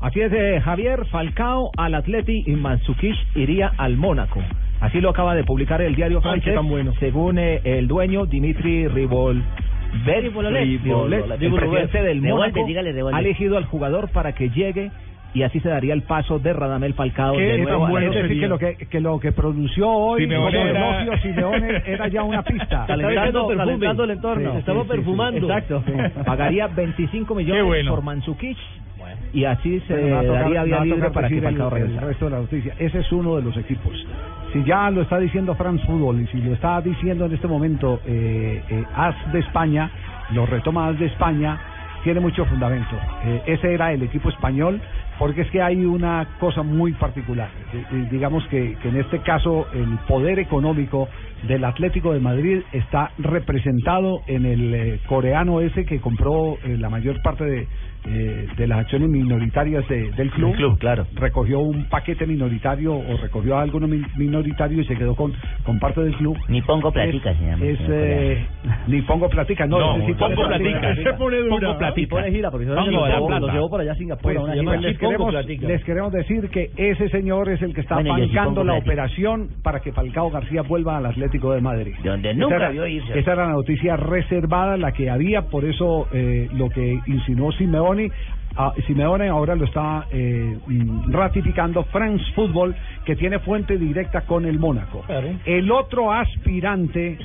Así es, eh, Javier Falcao al Atleti y Mandzukic iría al Mónaco. Así lo acaba de publicar el diario francés. Según eh, el dueño Dimitri Ribol. Ribololet. el presidente del Mónaco ha elegido al jugador para que llegue y así se daría el paso de Radamel Falcao ¿Qué de tan nuevo bueno decir que lo que, que lo que pronunció hoy Simeone como era- Elogio Simeone era ya una pista. Calentando, calentando el entorno. Sí, Estamos Sí, sí, sí. perfumando. Exacto. Pagaría 25 millones bueno. por Mandzukic y así se Bueno, tocar- daría vía libre para que el- Falcao el, resto de la noticia. Ese es uno de los equipos. Si ya lo está diciendo France Football y si lo está diciendo en este momento eh, eh, AS de España, lo retoma AS de España, tiene mucho fundamento. Eh, ese era el equipo español porque es que hay una cosa muy particular. Eh, digamos que, que en este caso el poder económico del Atlético de Madrid está representado en el eh, coreano ese que compró eh, la mayor parte de, eh, de las acciones minoritarias de- del club. club, claro. Recogió un paquete minoritario o recogió algo mi- minoritario y se quedó con, con parte del club. Ni pongo platica, es, se llama. es, señor eh, ni pongo platica, no, No, ese pone pongo platica. platica. Se pone dura. Pongo platica. Y pone gira, porque Pongo los la llevó, por allá a Singapur. Pues, a una les, gira. les queremos, les queremos decir que ese señor es el que está Bueno, sí bancando la operación para que Falcao García vuelva al Atlético de Madrid. De donde Esa nunca era- vio irse. Esa era la noticia reservada, la que había, por eso eh, lo que insinuó Simeone. ah, Simeone ahora lo está eh, mm, ratificando France Football, que tiene fuente directa con el Mónaco. El otro aspirante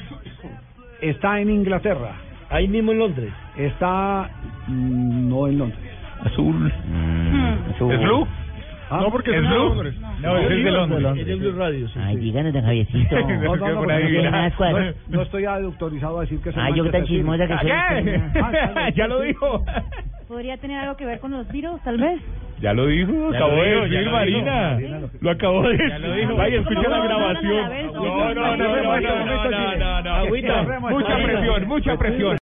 está en Inglaterra. Ahí mismo en Londres. Está mm, no en Londres. Azul. Mm, ¿Es blue? ¿Ah? No, porque ¿Es es blue? Londres. No, es de Londres. Es de Blue Radio. Ay, díganos, don Javiercito. No, no, no, no porque tiene no, nada no, cuadro. no estoy autorizado a decir que es el Ay, yo tan chismosa que soy. Ah, ya lo dijo. ¿Podría tener algo que ver con los virus, tal vez? Ya lo dijo, Ya acabó lo de dijo, decir lo Marina. Lo acabó de decir. Ya lo dijo. Vaya, escucha ¿Cómo la no? grabación. No, no, no, No, no, no, no, no, no, no, no, no, no, Agüita. Mucha presión, mucha presión.